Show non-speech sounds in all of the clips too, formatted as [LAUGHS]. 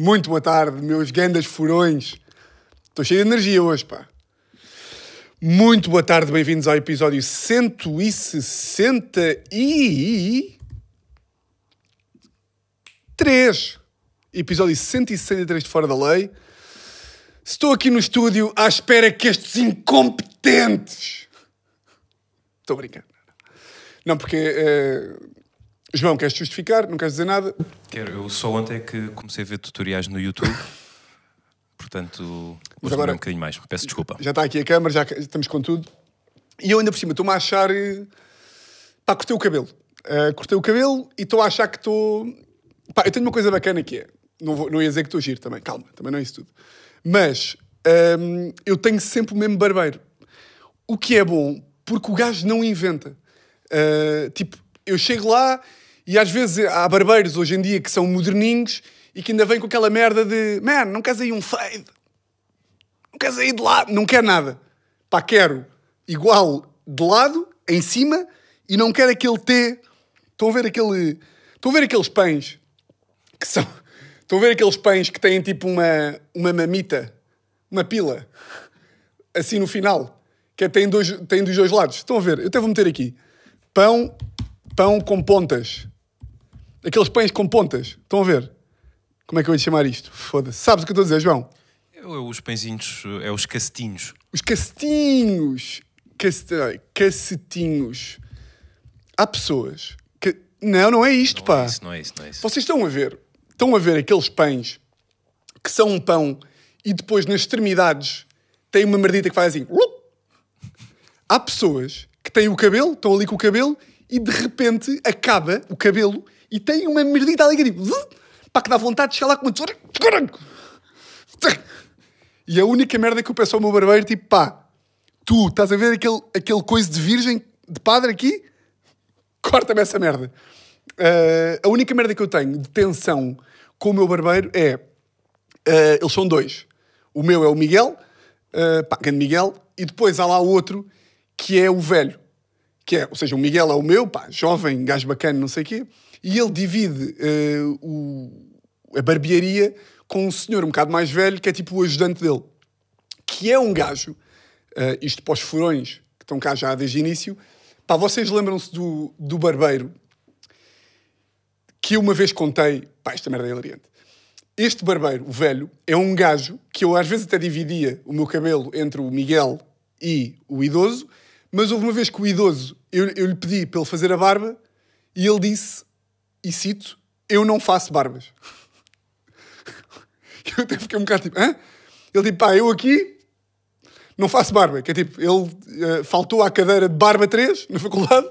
Muito boa tarde, meus grandes furões. Estou cheio de energia hoje, pá. Muito boa tarde, bem-vindos ao episódio 163. Episódio 163 de Fora da Lei. Estou aqui no estúdio à espera que estes incompetentes. Estou a brincar. Não, porque. eh, João, queres justificar? Não queres dizer nada? Quero, eu só ontem é que comecei a ver tutoriais no YouTube. Portanto, hoje agora- um bocadinho mais. Peço desculpa. Já está aqui a câmara, já estamos com tudo. E eu ainda por cima estou-me a achar. eh, Pá, cortei o cabelo. Eh, cortei o cabelo e estou a achar que estou. Pá, eu tenho uma coisa bacana que é. Não, vou, não ia dizer que estou giro também, calma, também não é isso tudo. Mas hum, eu tenho sempre o mesmo barbeiro. O que é bom, porque o gajo não inventa. Uh, tipo, eu chego lá e às vezes há barbeiros hoje em dia que são moderninhos e que ainda vêm com aquela merda de man, não queres aí um fade? Não queres aí de lado? Não quero nada. Pá, quero igual de lado, em cima, e não quero aquele T. Estão a ver aquele. Estão a ver aqueles pães que são. Estão a ver aqueles pães que têm tipo uma, uma mamita, uma pila, assim no final, que é, tem, dois, tem dos dois lados. Estão a ver? Eu até vou meter aqui. Pão, pão com pontas. Aqueles pães com pontas. Estão a ver? Como é que eu ia chamar isto? Foda-se. Sabes o que eu estou a dizer, João? É, os pãezinhos, é os cacetinhos. Os cacetinhos. Cacetinhos. Há pessoas que. Não, não é isto, Não pá. é isso, não é isso, não é isso. Vocês estão a ver? Estão a ver aqueles pães que são um pão e depois nas extremidades tem uma merdita que faz assim. Há pessoas que têm o cabelo, estão ali com o cabelo e de repente acaba o cabelo e tem uma merdita ali que tipo. "Zup", Pá, que dá vontade de chegar lá com uma tesoura. E a única merda que eu peço ao meu barbeiro, tipo, pá, tu estás a ver aquele, aquele coisa de virgem, de padre aqui? Corta-me essa merda. Ah, a única merda que eu tenho de tensão com o meu barbeiro é. ah, eles são dois. O meu é o Miguel, uh, pá, grande Miguel, e depois há lá outro que é o velho. Que é, ou seja, o Miguel é o meu, pá, jovem, gajo bacana, não sei o quê, e ele divide ah, o- a barbearia com um senhor um bocado mais velho, que é tipo o ajudante dele que é um gajo, eh, isto para os furões que estão cá já desde o início, pá, vocês lembram-se do, do barbeiro que eu uma vez contei, pá, esta merda é hilariante. Este barbeiro, o velho, é um gajo que eu às vezes até dividia o meu cabelo entre o Miguel e o idoso, mas houve uma vez que o idoso, eu, eu lhe pedi para ele fazer a barba e ele disse, e cito, eu não faço barbas. [LAUGHS] Eu até fiquei um bocado tipo, hã? Ele tipo, pá, eu aqui não faço barba. Que é tipo, ele eh, faltou à cadeira de barba 3 na faculdade,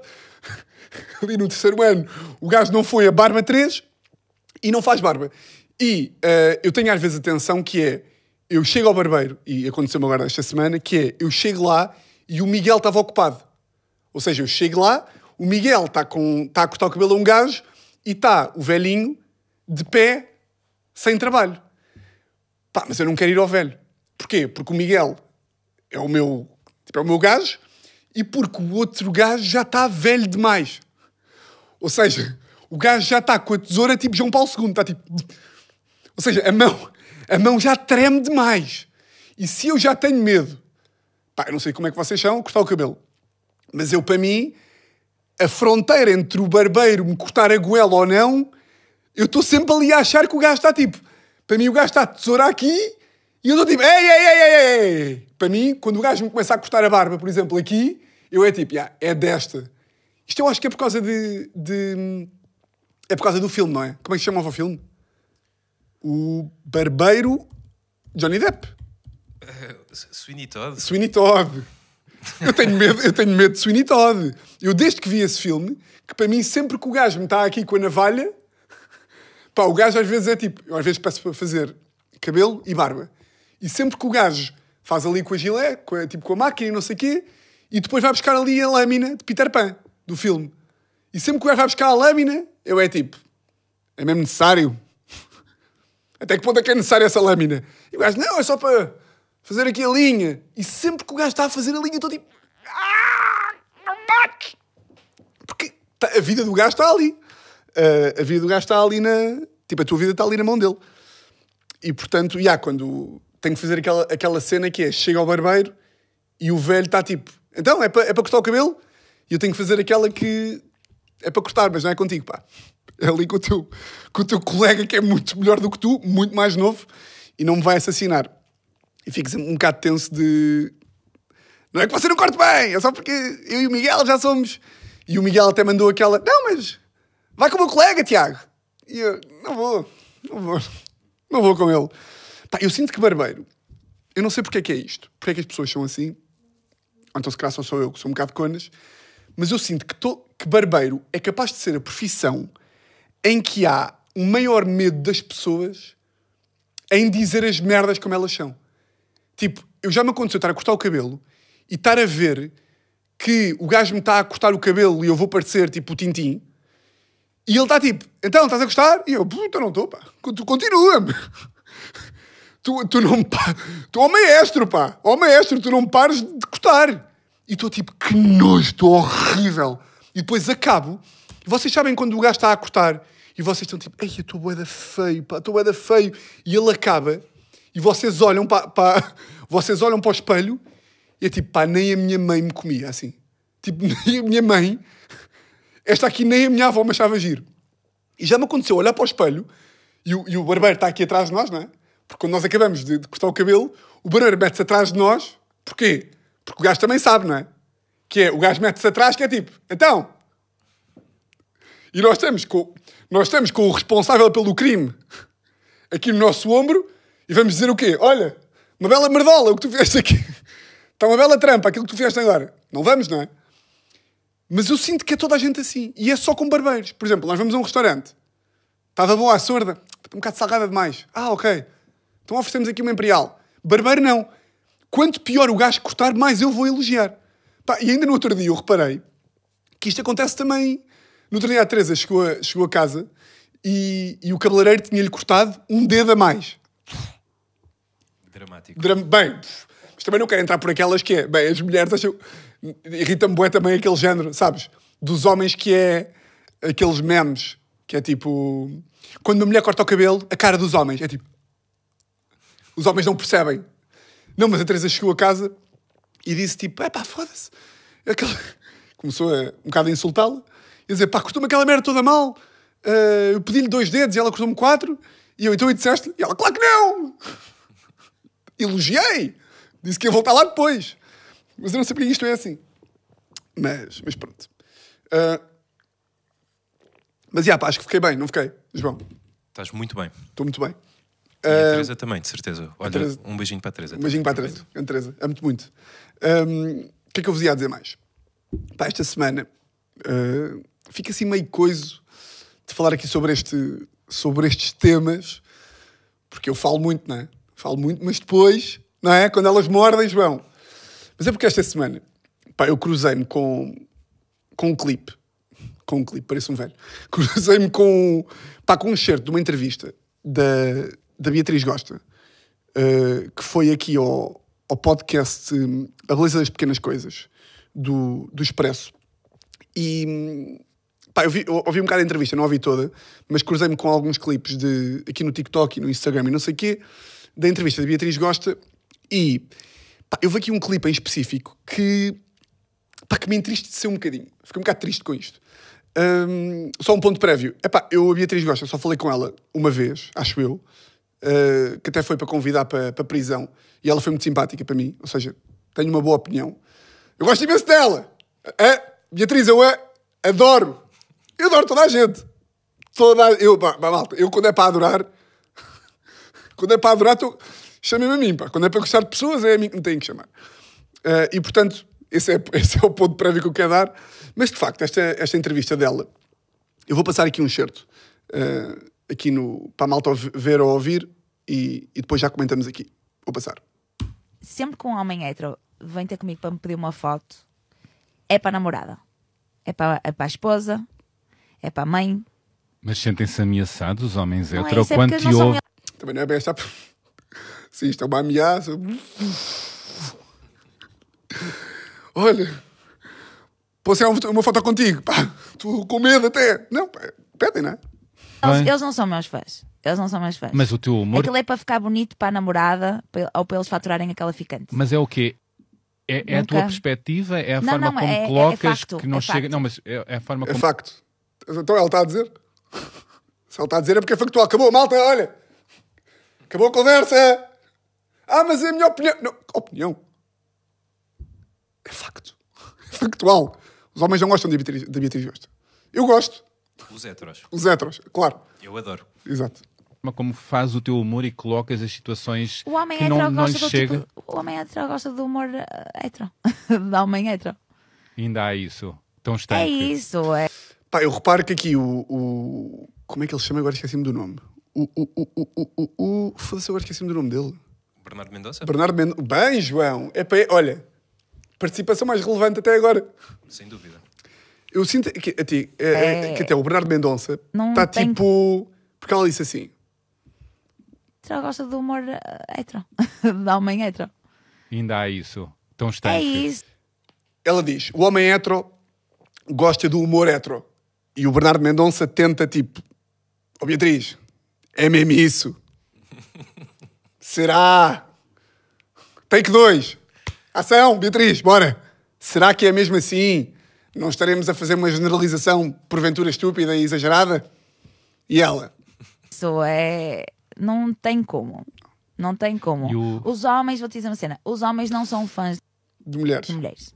[LAUGHS] ali no terceiro ano. O gajo não foi a barba 3 e não faz barba. E eh, eu tenho às vezes a tensão que é, eu chego ao barbeiro, e aconteceu-me agora esta semana, que é, eu chego lá e o Miguel estava ocupado. Ou seja, eu chego lá, o Miguel está está a cortar o cabelo a um gajo e está o velhinho de pé, sem trabalho. Pá, mas eu não quero ir ao velho. Porquê? Porque o Miguel é o meu, tipo, é o meu gajo e porque o outro gajo já está velho demais. Ou seja, o gajo já está com a tesoura tipo João Paulo II. Está tipo... Ou seja, a mão, a mão já treme demais. E se eu já tenho medo, pá, eu não sei como é que vocês são, cortar o cabelo. Mas eu, para mim, a fronteira entre o barbeiro me cortar a goela ou não, eu estou sempre ali a achar que o gajo está tipo. Para mim, o gajo está a tesoura aqui e eu estou tipo. Ei, ei, ei, ei, ei. Para mim, quando o gajo me começa a cortar a barba, por exemplo, aqui, eu é tipo, "Ya, é desta. Isto eu acho que é por causa de, de- É por causa do filme, não é? Como é que se chamava o filme? O Barbeiro Johnny Depp. [LAUGHS] Sweeney Todd? Sweeney Todd. Eu tenho medo, eu tenho medo de Sweeney Todd. Eu, desde que vi esse filme, que para mim, sempre que o gajo me está aqui com a navalha, pá, o gajo às vezes é tipo, eu às vezes peço para fazer cabelo e barba. E sempre que o gajo faz ali com a gilé, com a, tipo com a máquina e não sei o quê, e depois vai buscar ali a lâmina de Peter Pan, do filme. E sempre que o gajo vai buscar a lâmina, eu é tipo, é mesmo necessário? Até que ponto é que é necessária essa lâmina? E o gajo, não, é só para fazer aqui a linha. E sempre que o gajo está a fazer a linha, eu estou tipo, ah, não bate. Porque tá- a vida do gajo está ali. Ah, a vida do gajo está ali na, Tipo, a tua vida está ali na mão dele. E portanto, já, quando tenho que fazer aquela, aquela cena que é chega ao barbeiro e o velho está tipo, então é para é para cortar o cabelo? E eu tenho que fazer aquela que é para cortar, mas não é contigo, pá. É ali com o teu, com o teu colega que é muito melhor do que tu, muito mais novo, e não me vai assassinar. E fico um bocado tenso de. Não é que você não corte bem, é só porque eu e o Miguel já somos. E o Miguel até mandou aquela. Não, mas vai com o meu colega, Tiago. E eu, não vou, não vou, não vou com ele. Pá, eu sinto que barbeiro, eu não sei porque é que é isto, porque é que as pessoas são assim, ou então se calhar só sou eu que sou um bocado conas, mas eu sinto que, to, que barbeiro é capaz de ser a profissão em que há o maior medo das pessoas em dizer as merdas como elas são. Tipo, eu já me aconteceu estar a cortar o cabelo e estar a ver que o gajo me está a cortar o cabelo e eu vou parecer tipo o Tintim. E ele está tipo, então, estás a gostar? E eu, puta, não estou, pá. Continua-me. [LAUGHS] Tu, tu não Tu, ó maestro, pá. Ó maestro, tu não me pares de cortar. E estou tipo, que nojo, estou horrível. E depois acabo. Vocês sabem quando o gajo está a cortar e vocês estão tipo, ei, eu estou bué da feio, pá, estou bué da feio. E ele acaba e vocês olham para, para, [LAUGHS] vocês olham para o espelho e é tipo, pá, nem a minha mãe me comia assim. Tipo, [LAUGHS] nem a minha mãe, esta aqui nem a minha avó me achava giro. E já me aconteceu olhar para o espelho e o, e o barbeiro está aqui atrás de nós, não é? Porque quando nós acabamos de, de cortar o cabelo, o barbeiro mete-se atrás de nós. Porquê? Porque o gajo também sabe, não é? Que é, o gajo mete-se atrás, que é tipo, então. E nós estamos com, nós estamos com o responsável pelo crime aqui no nosso ombro e vamos dizer o quê? Olha, uma bela merdola o que tu fizeste aqui. Está uma bela trampa aquilo que tu fizeste agora. Não vamos, não é? Mas eu sinto que é toda a gente assim. E é só com barbeiros. Por exemplo, nós vamos a um restaurante. Estava boa a sorda. Está um bocado salgada demais. Ah, ok. Então oferecemos aqui uma imperial. Barbeiro não. Quanto pior o gajo cortar, mais eu vou elogiar. Pá, e ainda no outro dia eu reparei que isto acontece também. No outro dia a Teresa chegou a, chegou a casa e, e o cabeleireiro tinha-lhe cortado um dedo a mais. Dramático. Dram- Bem, mas também não quero entrar por aquelas que é. Bem, as mulheres acham. Irrita-me bué também aquele género, sabes? Dos homens que é aqueles memes que é tipo. Quando uma mulher corta o cabelo, a cara dos homens é tipo. Os homens não percebem. Não, mas a Teresa chegou a casa e disse tipo: é pá, foda-se. Aquela- Começou a, um bocado a insultá-la e dizer: pá, cortou-me aquela merda toda mal. Ah, eu pedi-lhe dois dedos e ela cortou-me quatro. E eu então e disseste? E ela: claro que não! Elogiei. Disse que ia voltar lá depois. Mas eu não sei porque isto é assim. Mas, mas pronto. Ah, mas, já, pá, acho que fiquei bem, não fiquei, João? Estás muito bem. Estou muito bem. E a Teresa também, de certeza. Olha, Teresa- um beijinho para a Teresa. Um beijinho para a Teresa. Grande Teresa. Amo-te muito. Ahm, O que é que eu vos ia dizer mais? Pá, esta semana ah, fica assim meio coiso de falar aqui sobre, este, sobre estes temas, porque eu falo muito, não é? Falo muito, mas depois, não é? Quando elas mordem, João. Mas é porque esta semana, pá, eu cruzei-me com, com um clipe. Com um clipe, parece um velho. [LAUGHS] Cruzei-me com, pá, com um certo de uma entrevista da, da Beatriz Gosta, uh, que foi aqui ao, ao podcast hum, A Beleza das Pequenas Coisas, do, do Expresso. E pá, eu, vi, eu ouvi um bocado a entrevista, não a ouvi toda, mas cruzei-me com alguns clipes de, aqui no TikTok e no Instagram e não sei o quê, da entrevista da Beatriz Gosta. E pá, eu vi aqui um clipe em específico que, pá, que me entristeceu um bocadinho. Fiquei um bocado triste com isto. Hum, só um ponto prévio. Epá, eu, a Beatriz Gosta, só falei com ela uma vez, acho eu, uh, que até foi para convidar para, para prisão. E ela foi muito simpática para mim, ou seja, tenho uma boa opinião. Eu gosto imenso dela. É, Beatriz, eu a adoro. Eu adoro toda a gente. Toda a, eu, pá, malta, eu quando é para adorar, quando é para adorar, tô, chamem-me a mim. Pá. Quando é para gostar de pessoas, é a mim que me têm que chamar. Uh, e portanto, esse é, [LAUGHS] esse é o ponto prévio que eu quero dar. Mas de facto, esta, esta entrevista dela, eu vou passar aqui um certo uh, aqui no, para a malta ver ou ouvir e, e depois já comentamos aqui. Vou passar. sempre que um homem hétero vem ter comigo para me pedir uma foto, é para a namorada, é para, é para a esposa, é para a mãe. Mas sentem-se ameaçados os homens é hetero isso, é quando te ouvem. Também não é bem esta. Sim, isto é uma ameaça. Olha, posso tirar uma foto contigo? Pá, tu com medo até. Não, pá, pedem, não é? Eles, eles não são meus fãs. Eles não são meus fãs. Mas o teu humor. Aquilo é para ficar bonito para a namorada ou para eles faturarem aquela ficante. Mas é o quê? É, é a tua perspectiva? É a Não, forma não, como é- é colocas facto, que não é chega. facto. Não, mas é, é a forma É como. facto. Então ela está a dizer. Se ela está a dizer é porque é factual. Acabou, malta, olha. Acabou a conversa. Ah, mas é a minha opinião. Não, opinião. É facto. É factual. Os homens não gostam de Beatriz, de Beatriz Gosta. Eu gosto. Os heteros. Os heteros, claro. Eu adoro. Exato. forma como faz o teu humor e colocas as situações O homem que hetero não, não lhe gosta do chega. tipo, O homem hetero gosta do humor eh, hetero. [LAUGHS] da homem hetero. Ainda há isso. Tão É estanque. isso, é. Pá, eu reparo que aqui o. o- como é que ele se chama? Agora esqueci-me do nome. O. o, o, o, o, o, o Foda-se, agora esqueci-me do nome dele. Bernardo Mendonça? Bernardo Mendonça. Bem, João. É para. Olha. Participação mais relevante até agora. Sem dúvida. Eu sinto que, a ti, é, é, É. que até o Bernardo Mendonça está tem- tipo. Porque ela disse assim. Hetero gosta do humor eh, hetero. [LAUGHS] da homem hetero. Ainda há isso. Tão É estanque. isso. Ela diz: o homem hetero gosta do humor hetero. E o Bernardo Mendonça tenta tipo. Ó Beatriz, é mesmo isso? [LAUGHS] Será? Take 2. Ação, Beatriz, bora. Será que é mesmo assim? Não estaremos a fazer uma generalização porventura estúpida e exagerada? E ela? Isso é. Não tem como. Não tem como. O- Os homens, vou te dizer uma cena, os homens não são fãs De mulheres. de mulheres.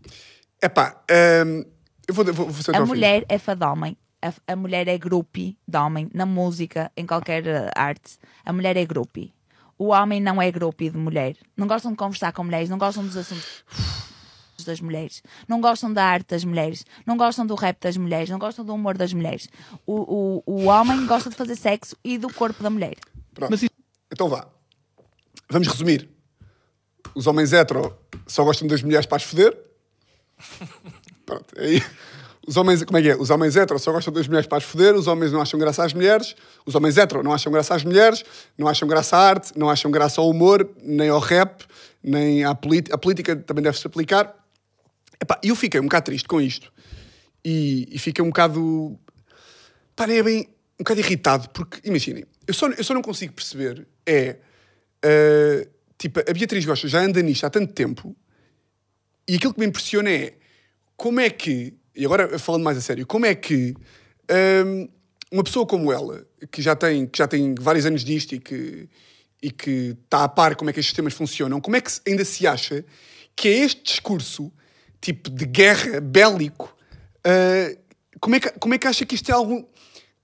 Epá, hum, eu vou, vou, vou A fim. mulher é fã de homem. A, a mulher é groupie de homem. Na música, em qualquer arte, a mulher é groupie. O homem não é groupie de mulher. Não gostam de conversar com mulheres, não gostam dos assuntos das mulheres, não gostam da arte das mulheres, não gostam do rap das mulheres, não gostam do humor das mulheres. O, o, o homem gosta de fazer sexo e do corpo da mulher. Pronto. Mas isso- Então vá. Vamos resumir. Os homens hetero só gostam das mulheres para as foder. [LAUGHS] Pronto. Aí, os homens, como é que é? Os homens hetero só gostam das mulheres para as foder, os homens não acham graça às mulheres, os homens hetero não acham graça às mulheres, não acham graça à arte, não acham graça ao humor, nem ao rap, nem à política. A política também deve-se aplicar. Epá, eu fiquei um bocado triste com isto. E, e fiquei um bocado Pá, é bem um bocado irritado, porque imaginem, eu só, eu só não consigo perceber é ah, tipo, a Beatriz Gosta já anda nisto há tanto tempo e aquilo que me impressiona é como é que, e agora falando mais a sério, como é que hum, uma pessoa como ela, que já tem, que já tem vários anos disto e que, e que está a par como é que estes sistemas funcionam, como é que ainda se acha que é este discurso tipo de guerra bélico ah, como, é que, como é que acha que isto é algo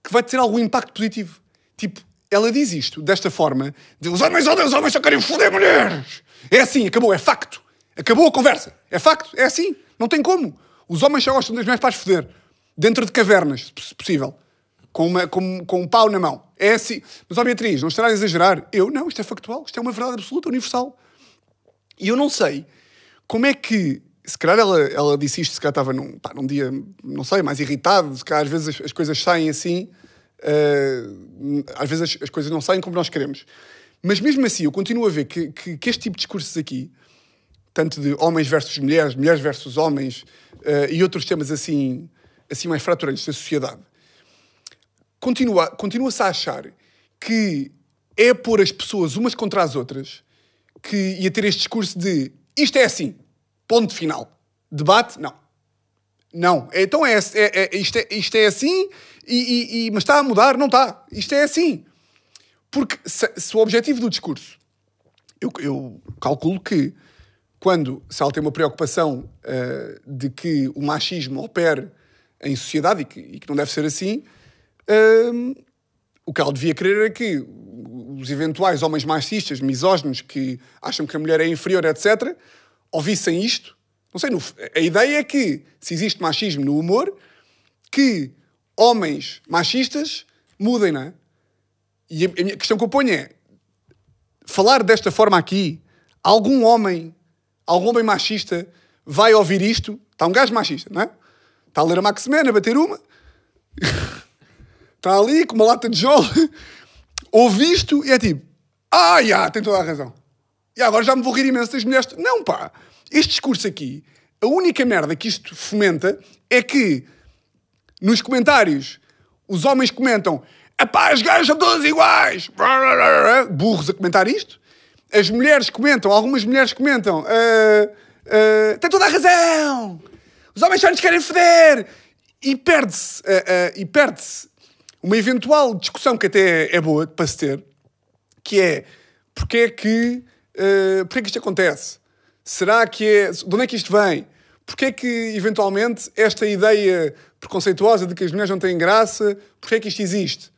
que vai ter algum impacto positivo? Tipo, ela diz isto desta forma: de, os homens odeiam, os homens só querem foder mulheres. É assim, acabou, é facto. Acabou a conversa. É facto, é assim. Não tem como. Os homens só gostam das mulheres para as foder. Dentro de cavernas, se possível. Com, uma, com, com um pau na mão. É assim. Mas, ó Beatriz, não estará a exagerar. Eu, não, isto é factual. Isto é uma verdade absoluta, universal. E eu não sei como é que. Se calhar ela, ela disse isto, se calhar estava num, pá, num dia, não sei, mais irritado, se calhar às vezes as, as coisas saem assim, eh, às vezes as, as coisas não saem como nós queremos. Mas mesmo assim, eu continuo a ver que, que, que este tipo de discursos aqui, tanto de homens versus mulheres, mulheres versus homens, eh, e outros temas assim, assim mais fraturantes da sociedade, continua- continua-se a achar que é pôr as pessoas umas contra as outras que ia ter este discurso de isto é assim, ponto final. Debate, não. Não. Então é, é- é- isto, é, isto é assim, e, e- e- mas está a mudar? Não está. Isto é assim. Porque se, se o objetivo do discurso, eu, eu calculo que quando, se tem uma preocupação eh, de que o machismo opere em sociedade e que, e que não deve ser assim, hum, o que ela devia querer é que os eventuais homens machistas, misóginos, que acham que a mulher é inferior, etc., ouvissem isto. Não sei, no- a ideia é que, se existe machismo no humor, que homens machistas mudem, não é? E a, a questão que eu ponho é: falar desta forma aqui, algum homem, algum homem machista vai ouvir isto? Está um gajo machista, não é? Está a ler a Maximena, a bater uma, está ali com uma lata de jolo, ouve isto e é tipo: ah, já, tem toda a razão. E agora já me vou rir imenso das mulheres. Não, pá, este discurso aqui, a única merda que isto fomenta é que nos comentários os homens comentam Epá, as gajas são todas iguais. Burros a comentar isto. As mulheres comentam, algumas mulheres comentam, "Ah, ah, tem toda a razão. Os homens só nos querem foder. E perde-se, ah, e perde-se uma eventual discussão que até é boa para se ter, que é porque é que, uh, porque é que isto acontece? Será que é. De onde é que isto vem? Porque é que, eventualmente, esta ideia preconceituosa de que as mulheres não têm graça, porque é que isto existe?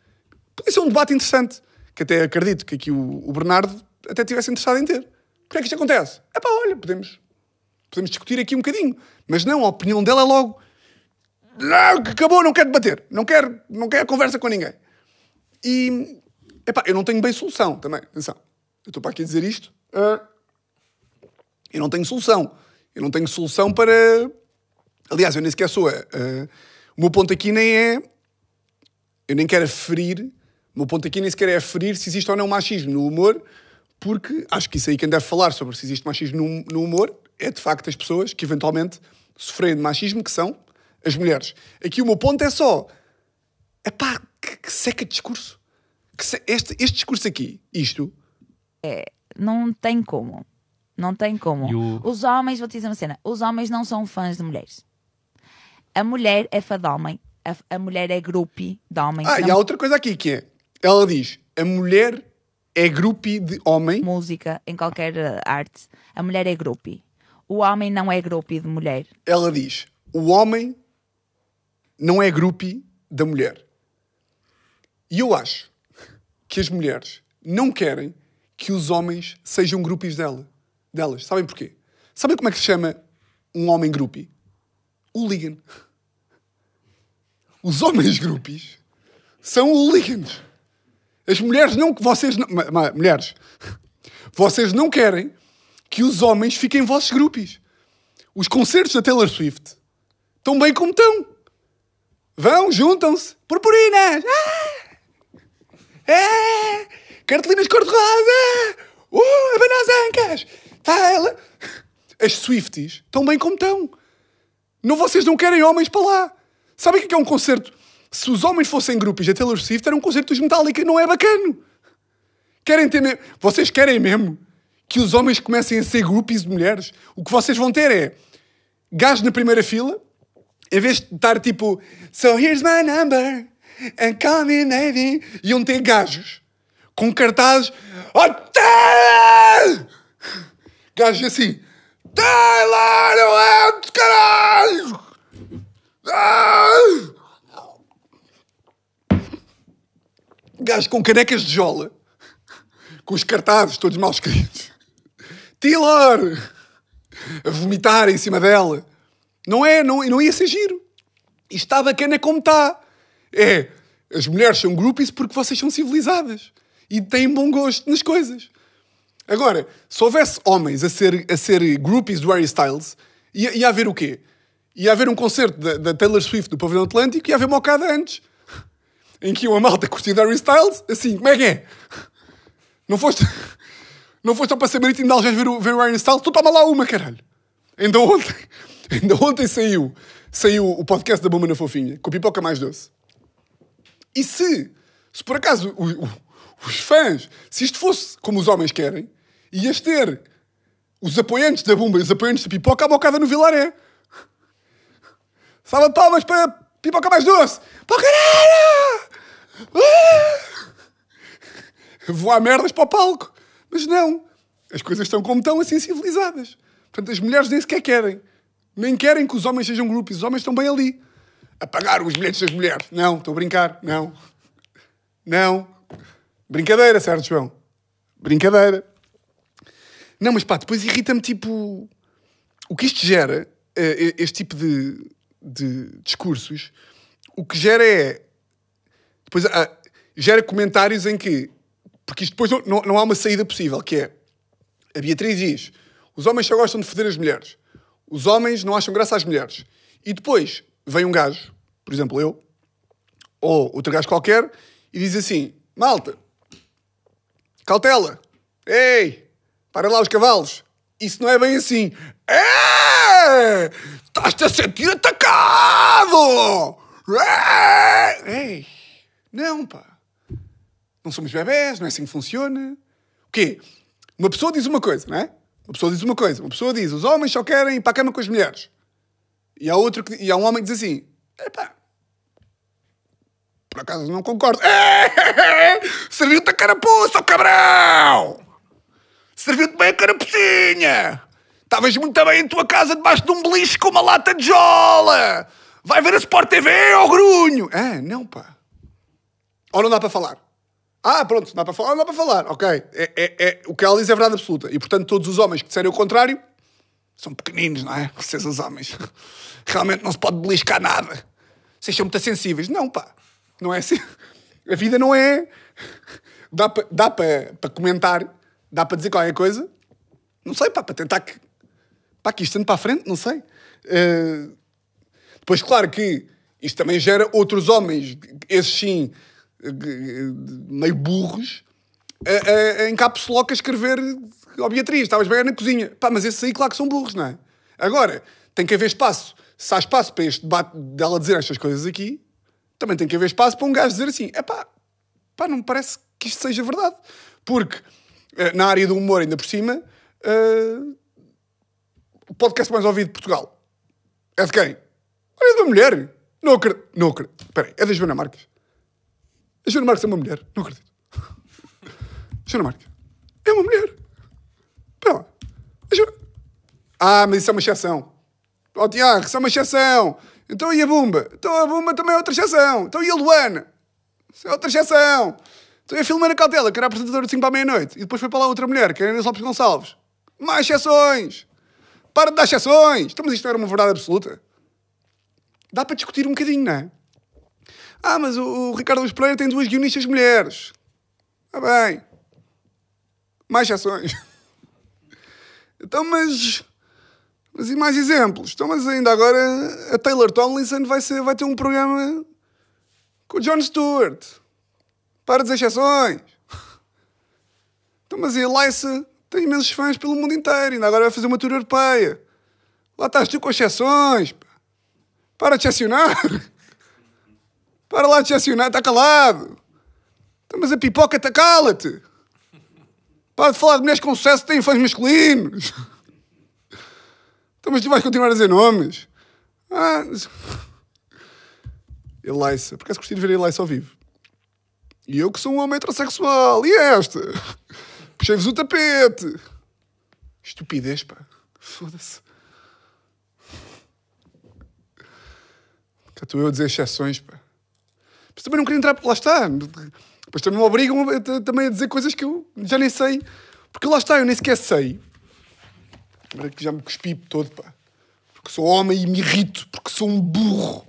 Podia ser um debate interessante, que até acredito que aqui o, o Bernardo até estivesse interessado em ter. Porque é que isto acontece? É pá, olha, podemos, podemos discutir aqui um bocadinho. Mas não, a opinião dela é logo. Não, acabou, não quero debater. Não quero, não quero conversa com ninguém. E, epá, eu não tenho bem solução também. Atenção. Eu estou para aqui dizer isto. ah, eu não tenho solução. Eu não tenho solução para. Aliás, eu nem sequer sou. ah, o meu ponto aqui nem é. Eu nem quero aferir. O meu ponto aqui nem sequer é aferir se existe ou não machismo no humor, porque acho que isso aí quem deve falar sobre se existe machismo no, no humor é de facto as pessoas que eventualmente sofrem de machismo, que são as mulheres. Aqui o meu ponto é só. Epá, que, que seca de discurso. Que se- este, este discurso aqui, isto, Não tem como. Não tem como. O- Os homens, vou-te dizer uma cena: os homens não são fãs de mulheres. A mulher é fã de homem. A, a mulher é groupie de homem. Ah, Na e há outra coisa aqui que é: ela diz, a mulher é groupie de homem. música, em qualquer eh, arte, a mulher é groupie. O homem não é groupie de mulher. Ela diz, o homem não é groupie da mulher. E eu acho que as mulheres não querem que os homens sejam groupies dela, delas. Sabem porquê? Sabem como é que se chama um homem groupie? Hooligan. Os homens groupies são hooligans. As mulheres não... Vocês não... mulheres, [LAUGHS] vocês não querem que os homens fiquem vossos groupies. Os concertos da Taylor Swift estão bem como estão. Vão, juntam-se. Purpurinas! Ah! É! Cartolinas cor-de-rosa! Uh, as ancas! Tá ela... As Swifties estão bem como estão. Não, vocês não querem homens para lá. Sabem o que é um concerto? Se os homens fossem grupos da Taylor Swift, era um concerto dos Metallica. Não é bacano. Querem ter me- Vocês querem mesmo que os homens comecem a ser groupies de mulheres? O que vocês vão ter é gajos na primeira fila, em vez de estar tipo So here's my number, and call me maybe, iam ter gajos com cartazes Oh, Taylor! Gajos assim Taylor, eu amo caralho! Ah! Gajos com canecas de jola, com os cartazes todos mal escritos. Taylor! A vomitar em cima dela. Não é, não, não ia ser giro. E está bacana como está. É, as mulheres são groupies porque vocês são civilizadas e têm bom gosto nas coisas. Agora, se houvesse homens a ser, a ser groupies do Harry Styles, ia, ia haver o quê? Ia haver um concerto da, da Taylor Swift do Pavilhão Atlântico e ia haver mocada antes. Em que iam a malta curtir Harry Styles, assim, como é que é? Não foste, não foste ao Passeio Marítimo de Algés ver o, ver o Harry Styles? Tu toma lá uma, caralho. Ainda ontem, [LAUGHS] ainda ontem saiu, saiu o podcast da Bomba na Fofinha, com a pipoca mais doce. E se, se por acaso o- o- os fãs, se isto fosse como os homens querem, ias ter os apoiantes da Bomba e os apoiantes da pipoca à bocada no Vilaré. Salva de palmas para pipoca mais doce. Para caralho! Ah! Voar merdas para o palco. Mas não. As coisas estão como estão, assim civilizadas. Portanto, as mulheres nem sequer querem. Nem querem que os homens sejam grupos. Os homens estão bem ali. A pagar os bilhetes das mulheres. Não, estou a brincar. Não. Não. Brincadeira, certo, João? Brincadeira. Não, mas pá, depois irrita-me tipo. O que isto gera, eh, este tipo de, de discursos, o que gera é. Depois ah, gera comentários em que. Porque isto depois não, não, há uma saída possível, que é. A Beatriz diz: os homens só gostam de foder as mulheres. Os homens não acham graça às mulheres. E depois vem um gajo, por exemplo, eu, ou outro gajo qualquer, e diz assim: malta, cautela, ei, para lá os cavalos. Isso não é bem assim. É! Estás-te a sentir atacado! Ei! Não, pá. Não somos bebés, não é assim que funciona. O quê? Uma pessoa diz uma coisa, não é? Uma pessoa diz uma coisa. Uma pessoa diz, os homens só querem ir para a cama com as mulheres. E há, outro que, e há um homem que diz assim, epá, por acaso não concordo. [LAUGHS] Serviu-te a carapuça, cabrão! Serviu-te bem a carapucinha! Estavas muito bem em tua casa debaixo de um beliche com uma lata de jola! Vai ver a Sport TV, ó grunho! É, não pá. Ou não dá para falar? Ah, pronto, dá para falar, não dá para falar. Ok, é, é, é- o que ela diz é verdade absoluta. E, portanto, todos os homens que disserem o contrário são pequeninos, não é? Vocês, os homens. [LAUGHS] Realmente não se pode beliscar nada. Vocês são muito sensíveis. Não, pá. Não é assim. A vida não é... Dá para dá para para comentar, dá para dizer qualquer coisa. Não sei, pá, para tentar que... Pá, que isto ande para a frente, não sei. Eh, Depois, claro que isto também gera outros homens, esses sim, meio burros, a, a, em caps lock a escrever ó Beatriz, estavas bem na cozinha. Pá, mas esses aí, claro que são burros, não é? Agora, tem que haver espaço. Se há espaço para este debate dela dizer estas coisas aqui, também tem que haver espaço para um gajo dizer assim: é pá, não me parece que isto seja verdade. Porque eh, na área do humor, ainda por cima, eh, o podcast mais ouvido de Portugal é de quem? É de uma mulher. Não acredito. Não acredito. Espera aí, é da Joana Marques. A Joana Marques é uma mulher. Não acredito. Joana Marques. É uma mulher. Espera lá. A Joana... Ah, mas isso é uma exceção. Ó Tiago, isso é uma exceção. Então e a Bumba? Então a Bumba também é outra exceção. Então e a Luana? Isso é outra exceção. Então e a Filomena Cautela, que era apresentadora de 5 para a meia-noite. E depois foi para lá outra mulher, que era a Inês Lopes Gonçalves. Mais exceções. Para de dar exceções. Então, mas isto não era uma verdade absoluta. Dá para discutir um bocadinho, não é? Ah, mas o, o Ricardo Luz Pereira tem duas guionistas mulheres. Ah, bem. Mais exceções. [LAUGHS] Então, mas... Mas e mais exemplos? Então, mas ainda agora a Taylor Tomlinson vai, ser, vai ter um programa com o Jon Stewart. Para das exceções. [LAUGHS] Então, mas e a Lysa tem imensos fãs pelo mundo inteiro. Ainda agora vai fazer uma tour europeia. Lá estás tu com exceções. Para de excepcionar. [LAUGHS] Para lá de excepcionar, está calado. Então, mas a pipoca está cala-te. Para de falar de mulheres com sucesso que têm fãs masculinos. Então, mas tu vais continuar a dizer nomes? Ah, Eliza. Por acaso gostei de ver a Eliza ao vivo. E eu que sou um homem heterossexual. E esta? Puxei-vos o tapete. Estupidez, pá. Foda-se. Cá estou eu a dizer exceções, pá. Mas também não queria entrar, lá está. Depois também me obrigam a- também a dizer coisas que eu já nem sei. Porque lá está, eu nem sequer sei. Agora que já me cuspi todo, pá. Porque sou homem e me irrito, porque sou um burro.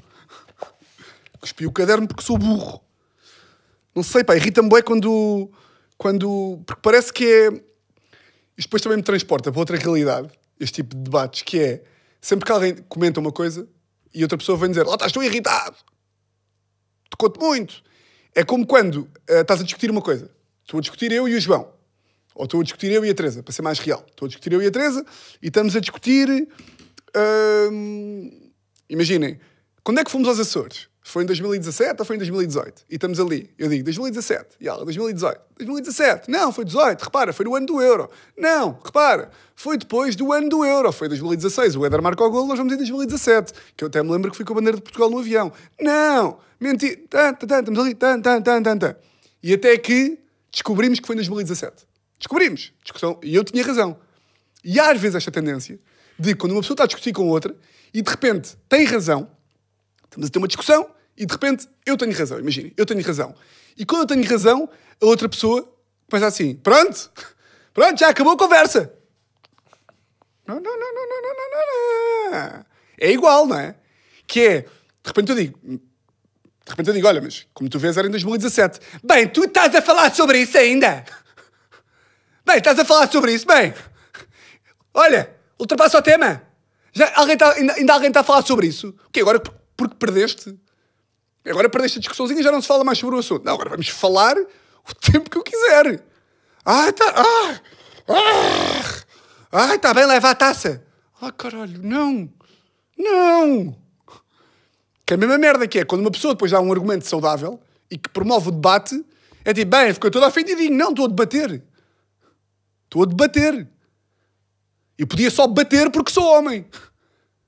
Cuspi o caderno porque sou burro. Não sei, pá, irrita-me bem quando, quando... Porque parece que é... Isto depois também me transporta para outra realidade, este tipo de debates, que é... Sempre que alguém comenta uma coisa e outra pessoa vem dizer lá estás tu irritado. Tocou-te muito. É como quando eh, estás a discutir uma coisa. Estou a discutir eu e o João. Ou estou a discutir eu e a Teresa, para ser mais real. Estou a discutir eu e a Teresa e estamos a discutir... hum, imaginem, quando é que fomos aos Açores? Foi em 2017 ou foi em 2018? E estamos ali. Eu digo 2017. E ela, 2018. 2017. Não, foi 18. Repara, foi no ano do Euro. Não, repara, foi depois do ano do Euro. Foi 2016. O Éder marca o gol, nós vamos em 2017. Que eu até me lembro que fui com a bandeira de Portugal no avião. Não, mentira. Tan, tan, tan, estamos ali. Tan, tan, tan, tan, tan. E até que descobrimos que foi em 2017. Descobrimos. Discussão. E eu tinha razão. E há às vezes esta tendência de quando uma pessoa está a discutir com outra e de repente tem razão, Estamos a ter uma discussão e de repente eu tenho razão, imaginem, eu tenho razão. E quando eu tenho razão, a outra pessoa pensa assim: pronto, pronto, já acabou a conversa. Não, não, não, não, não, não, não, não. É igual, não é? Que é, de repente eu digo, de repente eu digo, olha, mas como tu vês era em 2017. Bem, tu estás a falar sobre isso ainda? Bem, estás a falar sobre isso? Bem, olha, ultrapassa o tema. Já, alguém tá, ainda, ainda alguém está a falar sobre isso? O que quê? Agora porque perdeste? Agora perdeste a discussãozinha e já não se fala mais sobre o assunto. Não, agora vamos falar o tempo que eu quiser. Ah, tá. Ah, ah, ah, tá bem, leva a taça. Ah, caralho, não. Não. Que é a mesma merda que é quando uma pessoa depois dá um argumento saudável e que promove o debate É tipo, bem, ficou todo ofendidinho. Não, estou a debater. Estou a debater. E podia só bater porque sou homem.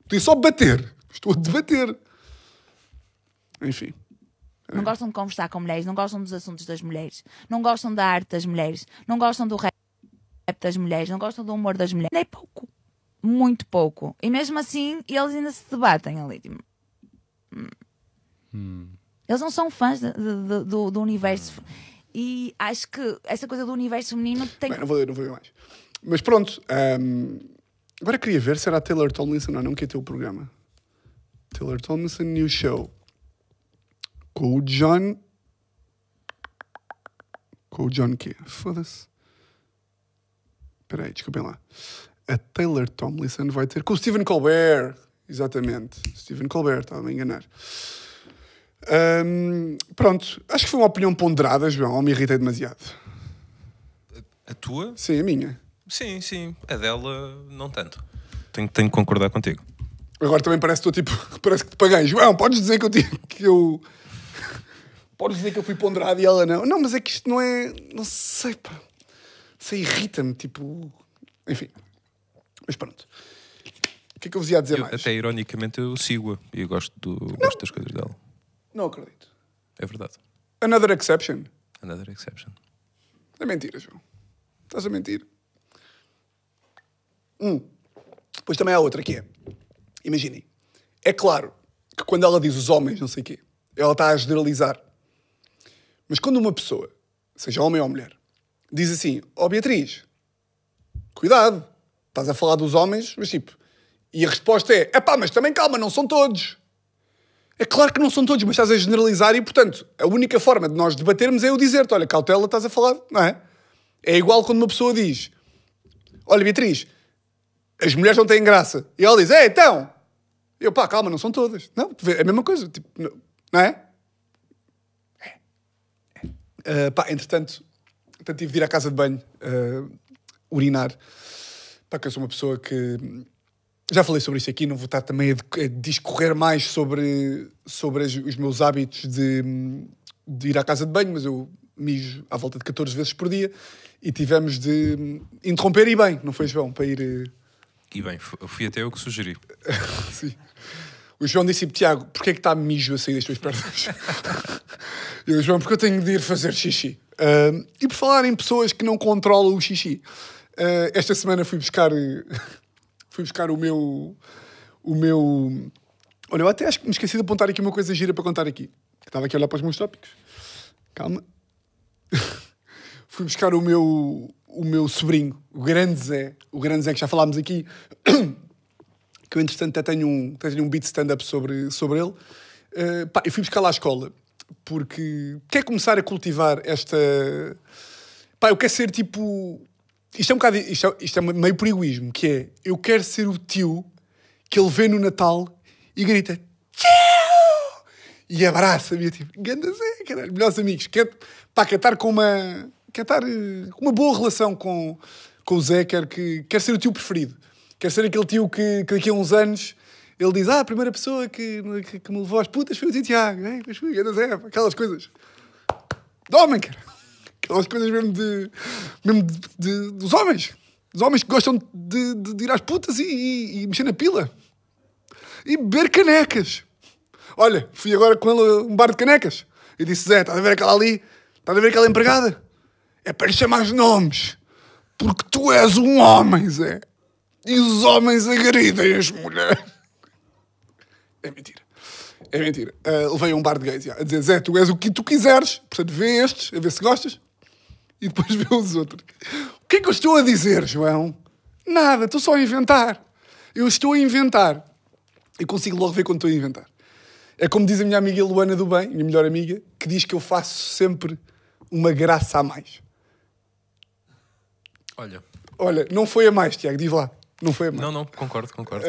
Podia só bater. Estou a debater. Enfim. Não gostam de conversar com mulheres, não gostam dos assuntos das mulheres, não gostam da arte das mulheres, não gostam do rap das mulheres, não gostam do humor das mulheres. Nem pouco. Muito pouco. E mesmo assim, eles ainda se debatem ali. Tipo, hum. Eles não são fãs de- de- de- do, do universo. E acho que essa coisa do universo feminino tem Bem, não vou ler, não vou ler mais. Mas pronto. ahm, agora queria ver se era a Taylor Tomlinson ou não que ia ter o programa. Taylor Tomlinson New Show. Com o John. Com o John quê? Foda-se. Espera aí, desculpem lá. A Taylor Tomlinson vai ter com o Stephen Colbert. Exatamente. Stephen Colbert, estava a me enganar. Ahm, pronto. Acho que foi uma opinião ponderada, João. Ou me irritei demasiado. A tua? Sim, a minha. Sim, sim. A dela, não tanto. Tenho, tenho que concordar contigo. Agora também parece que estou tipo. [LAUGHS] Parece que te paguei. João, podes dizer que eu. Que eu... Podes dizer que eu fui ponderado e ela não. Não, mas é que isto não é. Não sei, pá. Isso irrita-me, tipo. Enfim. Mas pronto. O que é que eu vos ia dizer Eu, mais? até ironicamente eu sigo-a e gosto, do, gosto das coisas dela. Não acredito. É verdade. Another exception. Another exception. É mentira, João. Estás a mentir. Hum. Depois também há outra que é. Imaginem. É claro que quando ela diz os homens, não sei o quê, ela está a generalizar. Mas quando uma pessoa, seja homem ou mulher, diz assim: Ó Beatriz, cuidado, estás a falar dos homens, mas tipo. E a resposta é: é pá, mas também calma, não são todos. É claro que não são todos, mas estás a generalizar e, portanto, a única forma de nós debatermos é eu dizer-te: olha, cautela, estás a falar, não é? É igual quando uma pessoa diz: olha, Beatriz, as mulheres não têm graça. E ela diz: é, então. Eu, pá, calma, não são todas. Não, é a mesma coisa, tipo, não? É. Ah, pá, entretanto, entretanto, tive de ir à casa de banho ah, urinar. Pá, que eu sou uma pessoa que. Já falei sobre isto aqui, não vou estar também a discorrer mais sobre, sobre as- os meus hábitos de, de ir à casa de banho, mas eu mijo à volta de 14 vezes por dia e tivemos de interromper e bem, não foi, João? Para ir. eh, E bem, fu- fui até eu que sugeri. [LAUGHS] Sim. O João disse-me, Tiago, porquê é que está mijo a sair das tuas pernas? [LAUGHS] eu, João, porque eu tenho de ir fazer xixi. Ah, e por falar em pessoas que não controlam o xixi, ah, esta semana fui buscar, [LAUGHS] fui buscar o meu, o meu... Olha, eu até acho que me esqueci de apontar aqui uma coisa gira para contar aqui. Que Estava aqui a olhar para os meus tópicos. Calma. [LAUGHS] fui buscar o meu, o meu sobrinho, o grande Zé, o grande Zé que já falámos aqui, [CLEARS THROAT] que eu entretanto até tenho um, tenho um beat stand-up sobre, sobre ele. Uh, pá, eu fui buscar lá à escola porque quer começar a cultivar esta. Pá, eu quero ser tipo. Isto é um bocado. Isto é, isto é meio por egoísmo, que é eu quero ser o tio que ele vê no Natal e grita tio! E abraça-me, eu tipo, ganda Zé, caralho, melhores amigos. Quer, pá, quer estar com uma. Quer estar eh, com uma boa relação com, com o Zé, quer, que, quer ser o tio preferido. Quer ser aquele tio que, que daqui a uns anos ele diz: Ah, a primeira pessoa que, que, que me levou às putas foi o tio Tiago. Ei, pois foi, ganda Zé, aquelas coisas. De homem, cara. Aquelas coisas mesmo de. mesmo de, de- dos homens. Dos homens que gostam de, de- de ir às putas e, e- e mexer na pila. E beber canecas. Olha, fui agora com ele a um bar de canecas. E disse: Zé, estás a ver aquela ali? Estás a ver aquela empregada? É para lhe chamar os nomes. Porque tu és um homem, Zé. E os homens agridem as mulheres. É mentira. É mentira. Ah, levei a um bar de gays já, a dizer: Zé, tu és o que tu quiseres. Portanto, vê estes, a ver se gostas. E depois [LAUGHS] vê os outros. O que é que eu estou a dizer, João? Nada, estou só a inventar. Eu estou a inventar. E consigo logo ver quando estou a inventar. É como diz a minha amiga Luana do Bem, minha melhor amiga, que diz que eu faço sempre uma graça a mais. Olha, Olha, não foi a mais, Tiago, diz lá. Não foi a mais. não, não, concordo, concordo.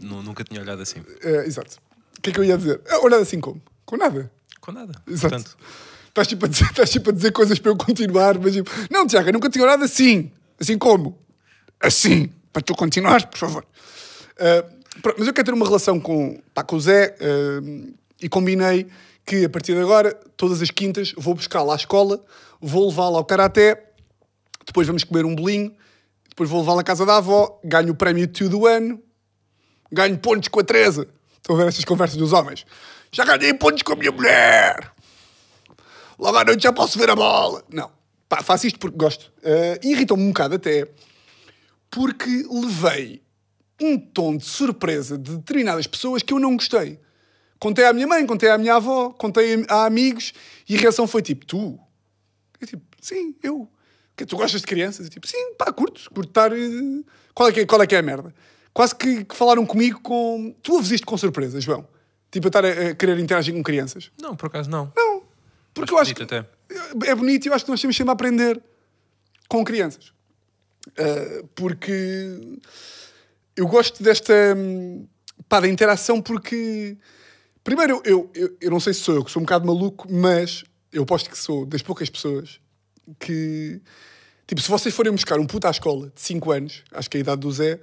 Nu- Nunca tinha olhado assim. eh, exato. O que é que eu ia dizer? Ah, Olhar assim como? Com nada. Com nada. Exato. Portanto, Estás tipo, a dizer, [LAUGHS] estás tipo a dizer coisas para eu continuar, mas tipo, não, Tiago, eu nunca tinha orado assim. Assim como? Assim. Para tu continuares, por favor. Ah, pronto, mas eu quero ter uma relação com, pá, com o Zé. ah, e combinei que a partir de agora, todas as quintas, vou buscá-la à escola, vou levá-la ao karaté, depois vamos comer um bolinho, depois vou levá-la à casa da avó, ganho o prémio tio do ano, ganho pontos com a Teresa. Estão a ver estas conversas dos homens? Já ganhei pontos com a minha mulher! Logo à noite já posso ver a bola! Não, pá, faço isto porque gosto. Uh, Irritam-me um bocado até, porque levei um tom de surpresa de determinadas pessoas que eu não gostei. Contei à minha mãe, contei à minha avó, contei a amigos e a reação foi tipo, tu? Eu tipo, sim, eu. Que tu gostas de crianças? Eu tipo, sim, pá, curto, curto estar... eh, Qual é que é, qual é, que é a merda? Quase que, que falaram comigo com... Tu ouves isto com surpresa, João? Tipo, a estar a, a querer interagir com crianças? Não, por acaso não. Não, porque Acho eu acho que... bonito até. É bonito e eu acho que nós temos sempre a aprender com crianças. Uh, porque eu gosto desta hum, pá, da interação porque primeiro eu, eu, eu não sei se sou eu que sou um bocado maluco, mas eu aposto que sou das poucas pessoas que tipo, se vocês forem buscar um puto à escola de 5 anos, acho que é a idade do Zé,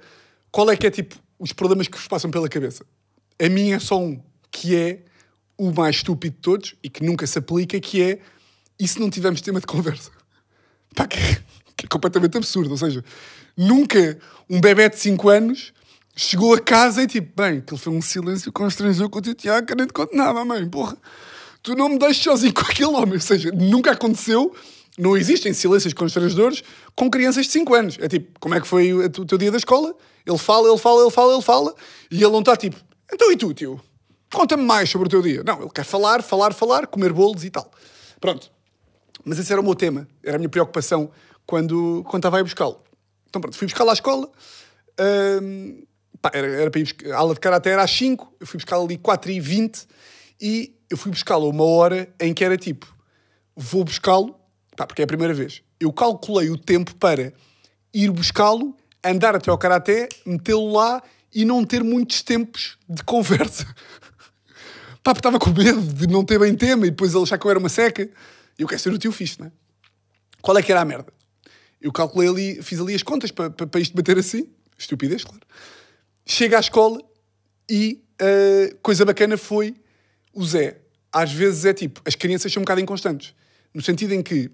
qual é que é tipo os problemas que vos passam pela cabeça? A minha é só um, que é o mais estúpido de todos e que nunca se aplica, que é e se não tivermos tema de conversa? [LAUGHS] Pá, que, que é completamente absurdo. Ou seja, nunca um bebê de 5 anos chegou a casa e tipo, bem, aquilo foi um silêncio constrangedor com o teu Tiago, que nem te conto nada, mãe, porra. Tu não me deixes sozinho [LAUGHS] com aquele homem. Ou seja, nunca aconteceu, não existem silêncios constrangedores com crianças de 5 anos. É tipo, como é que foi o teu dia da escola? Ele fala, ele fala, ele fala, ele fala, e ele não está tipo, então e tu, tio? Conta-me mais sobre o teu dia. Não, ele quer falar, falar, falar, comer bolos e tal. Pronto. Mas esse era o meu tema, era a minha preocupação quando, quando estava a ir buscá-lo. Então pronto, fui buscá-lo à escola. hum, pá, era, era para ir buscar, a aula de karaté era às 5, eu fui buscá-lo ali 4 e 20 e eu fui buscá-lo uma hora em que era tipo, vou buscá-lo, pá, porque é a primeira vez. Eu calculei o tempo para ir buscá-lo, andar até ao karaté, metê-lo lá e não ter muitos tempos de conversa. [LAUGHS] Pá, porque estava com medo de não ter bem tema e depois ele achar que eu era uma seca. Eu quero ser o tio fixe, não é? Qual é que era a merda? Eu calculei ali, fiz ali as contas para, para, para isto bater assim. Estupidez, claro. Chega à escola e a coisa bacana foi o Zé. Às vezes é tipo, as crianças são um bocado inconstantes. No sentido em que,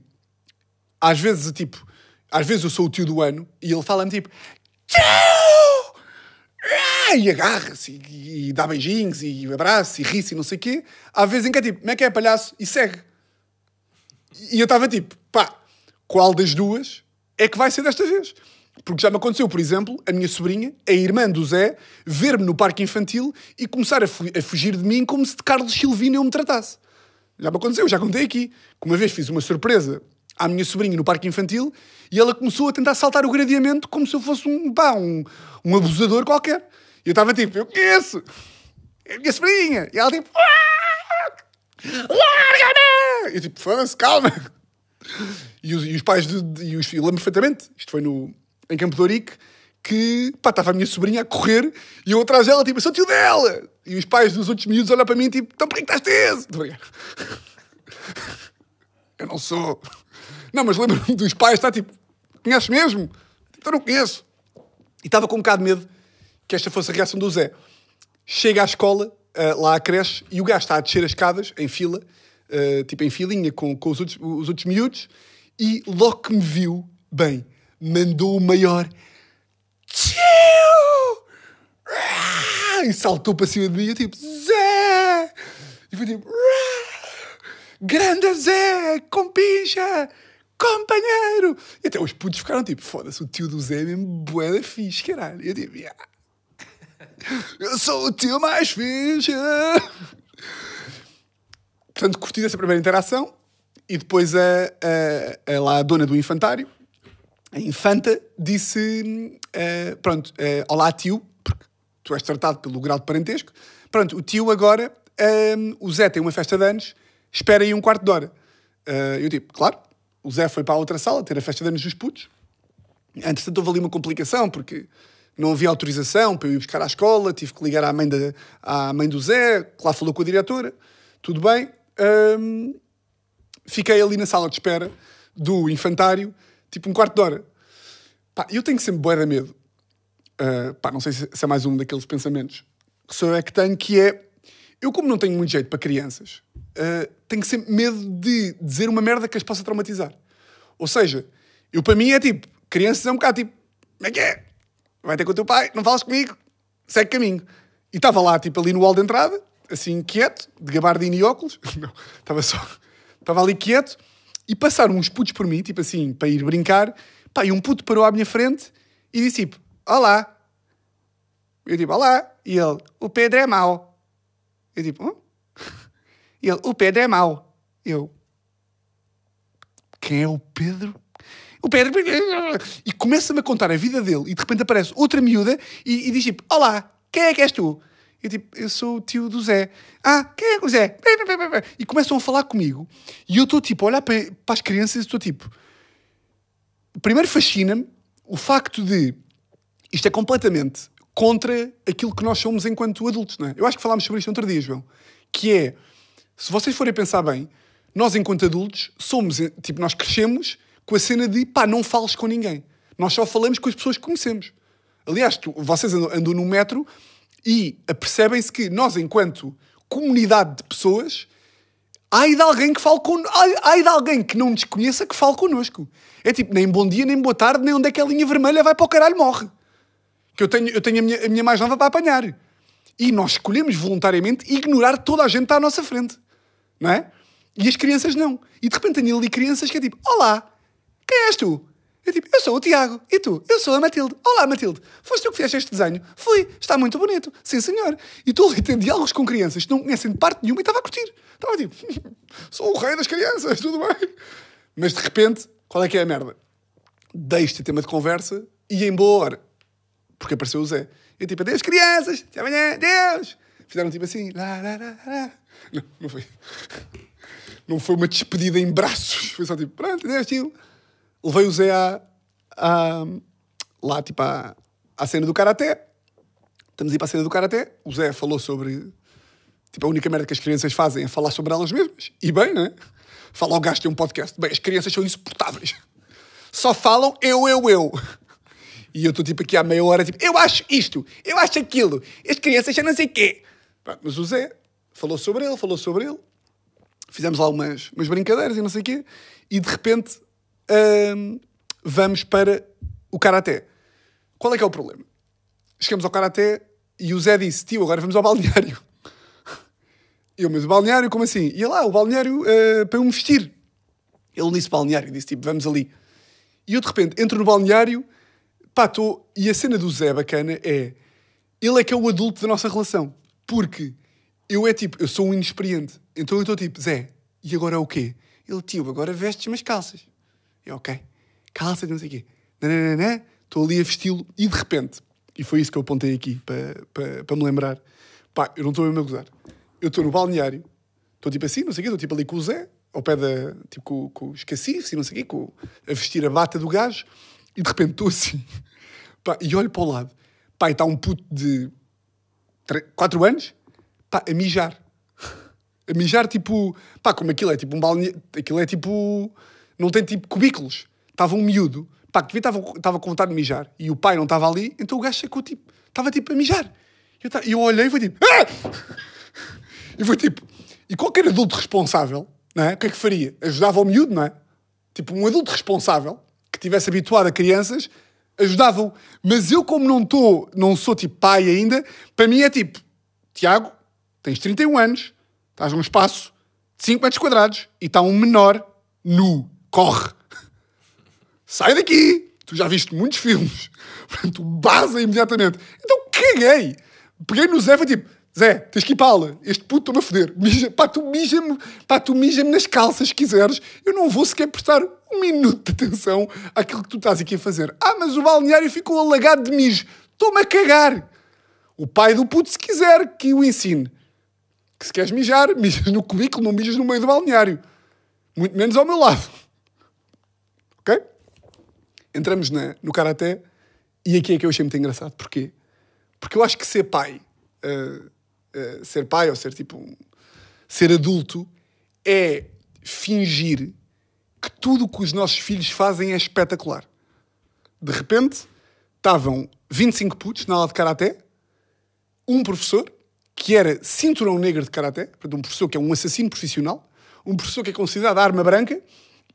às vezes, tipo, às vezes eu sou o tio do ano e ele fala-me tipo, e agarra-se e, e dá beijinhos e abraça e ri-se e não sei o quê. Há vezes em que é tipo, como é que é palhaço? E segue. E eu estava tipo, pá, qual das duas é que vai ser desta vez? Porque já me aconteceu, por exemplo, a minha sobrinha, a irmã do Zé, ver-me no parque infantil e começar a, a fugir de mim como se de Carlos Silvino eu me tratasse. Já me aconteceu, já contei aqui. Que uma vez fiz uma surpresa à minha sobrinha no parque infantil e ela começou a tentar saltar o gradeamento como se eu fosse um, pá, um, um abusador qualquer. E eu estava tipo, eu conheço! É a minha sobrinha! E ela tipo, "Ah! larga-me! Eu tipo, foda-se, calma! E os, e os pais, de, de- e os, eu lembro perfeitamente, isto foi no, em Campo de Ourique, que pá, estava a minha sobrinha a correr e eu atrás dela, tipo, eu sou tio dela! E os pais dos outros miúdos olham para mim, tipo, então porquê que estás teso? [LAUGHS] Eu não sou. Não, mas lembro-me dos pais, está tipo, conheces mesmo? Então não conheço. E estava com um bocado de medo que esta fosse a reação do Zé. Chega à escola, ah, lá à creche, e o gajo está a descer as escadas, em fila, ah, tipo em filinha, com, com os, outros, os outros miúdos, e logo que me viu, bem, mandou o maior! Ah! E saltou para cima de mim, eu tipo, Zé! E foi tipo, "Ah! grande Zé, compincha, companheiro! E até os putos ficaram tipo, foda-se, o tio do Zé é mesmo bué da fixe, caralho. E eu tipo, "Yeah. eu sou o tio mais fixe! Portanto, curti essa primeira interação e depois a, a, a, lá a dona do infantário, a infanta, disse: eh, Pronto, eh, olá tio, porque tu és tratado pelo grau de parentesco. Pronto, o tio agora, ehm, o Zé tem uma festa de anos, espera aí um quarto de hora. Eh, eu tipo, claro, o Zé foi para a outra sala ter a festa de anos dos putos. Entretanto, houve ali uma complicação, porque não havia autorização para eu ir buscar à escola, tive que ligar à mãe, da, à mãe do Zé, que lá falou com a diretora, tudo bem. Hum, fiquei ali na sala de espera do infantário, tipo um quarto de hora. Pá, eu tenho sempre de medo. Uh, pá, não sei se, se é mais um daqueles pensamentos que sou eu é que tenho, que é... Eu, como não tenho muito jeito para crianças, uh, tenho sempre medo de dizer uma merda que as possa traumatizar. Ou seja, eu para mim é tipo, crianças é um bocado tipo, como é que é? Vai ter com o teu pai, não falas comigo, segue caminho. E estava lá, tipo, ali no hall de entrada, assim, quieto, de gabardina e óculos. [LAUGHS] Não, estava só... Estava ali quieto e passaram uns putos por mim, tipo assim, para ir brincar. Pá, e um puto parou à minha frente e disse tipo, olá. Eu tipo, olá. E ele, o Pedro é mau. Eu tipo, hã? Ele, o Pedro é mau. Eu, quem é o Pedro? O Pedro. E começa-me a contar a vida dele e de repente aparece outra miúda e, e diz tipo, olá, quem é que és tu? Eu tipo, eu sou o tio do Zé. Ah, quem é o Zé? E começam a falar comigo. E eu estou tipo, a olhar para, para as crianças e estou tipo. Primeiro fascina-me o facto de isto é completamente contra aquilo que nós somos enquanto adultos, não é? Eu acho que falámos sobre isto outro dia, João. Que é, se vocês forem pensar bem, nós enquanto adultos somos, tipo, nós crescemos com a cena de pá, não fales com ninguém. Nós só falamos com as pessoas que conhecemos. Aliás, tu, vocês andam, andam no metro e apercebem-se que nós, enquanto comunidade de pessoas, há de alguém que fale con... há de alguém que não nos conheça que fale connosco. É tipo, nem bom dia, nem boa tarde, nem onde é que a linha vermelha vai para o caralho morre. Que eu tenho, eu tenho a, minha, a minha mais nova para apanhar. E nós escolhemos voluntariamente ignorar toda a gente que está à nossa frente. Não é? E as crianças não. E de repente tenho ali crianças que é tipo, olá, quem és tu? Eu tipo, eu sou o Tiago. E tu? Eu sou a Matilde. Olá, Matilde. Foste tu que fizeste este desenho? Fui. Está muito bonito. Sim, senhor. E estou ali tendo diálogos com crianças que não conhecem de parte nenhuma e estava a curtir. Estava tipo, [LAUGHS] sou o rei das crianças, tudo bem. Mas de repente, qual é que é a merda? Deixo-te tema de conversa e embora. Porque apareceu o Zé. Eu tipo, adeus crianças, até amanhã, adeus. Fizeram tipo assim, lá, lá, lá, lá. Não, não foi. Não foi uma despedida em braços. Foi só tipo, pronto, adeus, tio levei o Zé à, à, lá, tipo, à, à cena do Karaté. Estamos a ir para a cena do Karaté. O Zé falou sobre... Tipo, a única merda que as crianças fazem é falar sobre elas mesmas. E bem, não é? Fala ao gajo tem um podcast. Bem, as crianças são insuportáveis. Só falam eu, eu, eu. E eu estou tipo aqui há meia hora, tipo, eu acho isto, eu acho aquilo, as crianças já não sei quê. Mas o Zé falou sobre ele, falou sobre ele. Fizemos lá umas, umas brincadeiras e não sei o quê. E de repente vamos para o Karaté. Qual é que é o problema? Chegamos ao Karaté e o Zé disse, tio, agora vamos ao balneário. [LAUGHS] Eu, mas o balneário, como assim? E lá, o balneário uh, para eu me vestir. Ele disse balneário, disse tipo, vamos ali. E eu de repente entro no balneário, pá, tô... e a cena do Zé bacana é, ele é que é o adulto da nossa relação. Porque eu é tipo, eu sou um inexperiente. Então eu estou tipo, Zé, e agora é o quê? Ele, tio, agora vestes umas calças. Eu, ok, calça, não sei o quê. Estou ali a vesti-lo e de repente, e foi isso que eu apontei aqui para, para, para me lembrar, pá, eu não estou mesmo a gozar. Eu estou no balneário, estou tipo assim, não sei o quê, estou tipo ali com o Zé, ao pé da, tipo com, com os cacifes e não sei o quê, com, a vestir a bata do gajo, e de repente estou assim, pá, e olho para o lado, pá, e está um puto de 4 anos, pá, a mijar. A mijar, tipo, pá, como aquilo é tipo um balneário, aquilo é tipo não tem tipo cubículos. Estava um miúdo, pá, que estava, estava com vontade de mijar e o pai não estava ali, então o gajo sacou tipo, estava tipo a mijar. E eu, eu olhei e foi tipo, ah! E foi tipo, e qualquer adulto responsável, não é? o que é que faria? Ajudava o miúdo, não é? Tipo, um adulto responsável que tivesse habituado a crianças, ajudava-o. Mas eu, como não estou, não sou tipo pai ainda, para mim é tipo, Tiago, tens 31 anos, estás num espaço de 5 metros quadrados e está um menor nu corre. Sai daqui! Tu já viste muitos filmes. [LAUGHS] Tu baza imediatamente. Então caguei. Peguei no Zé e tipo, Zé, tens que ir para aula. Este puto está-me a foder. Mija, pá, tu mija-me mija-me nas calças se quiseres. Eu não vou sequer prestar minuto de atenção àquilo que tu estás aqui a fazer. Ah, mas o balneário ficou alagado de mijo. Estou-me a cagar. O pai do puto, se quiser, que o ensine. Que se queres mijar, mijas no cubículo, não mijas no meio do balneário. Muito menos ao meu lado. Ok? Entramos na, no Karaté e aqui é que eu achei muito engraçado. Porquê? Porque eu acho que ser pai, uh, uh, ser pai ou ser tipo um, ser adulto é fingir que tudo o que os nossos filhos fazem é espetacular. De repente, estavam 25 putos na aula de Karaté, um professor que era cinturão negro de karaté, um professor que é um assassino profissional, um professor que é considerado arma branca,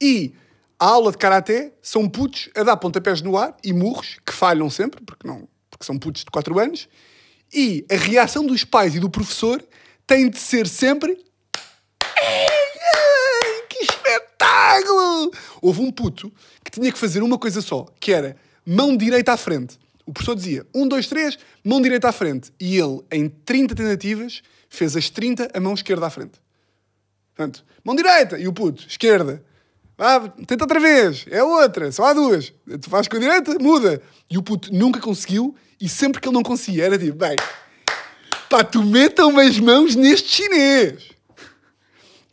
e a aula de karaté são putos a dar pontapés no ar e murros, que falham sempre, porque, não, porque são putos de 4 anos, e a reação dos pais e do professor tem de ser sempre. "Ei, ei, Que espetáculo! Houve um puto que tinha que fazer uma coisa só, que era mão direita à frente. O professor dizia 1, 2, 3, mão direita à frente. E ele, em 30 tentativas, fez as 30 a mão esquerda à frente. Portanto, mão direita e o puto, esquerda. Ah, tenta outra vez, é outra, só há duas. Tu fazes com a direita, muda. E o puto nunca conseguiu e sempre que ele não conseguia era tipo, bem, pá, tu metam as mãos neste chinês.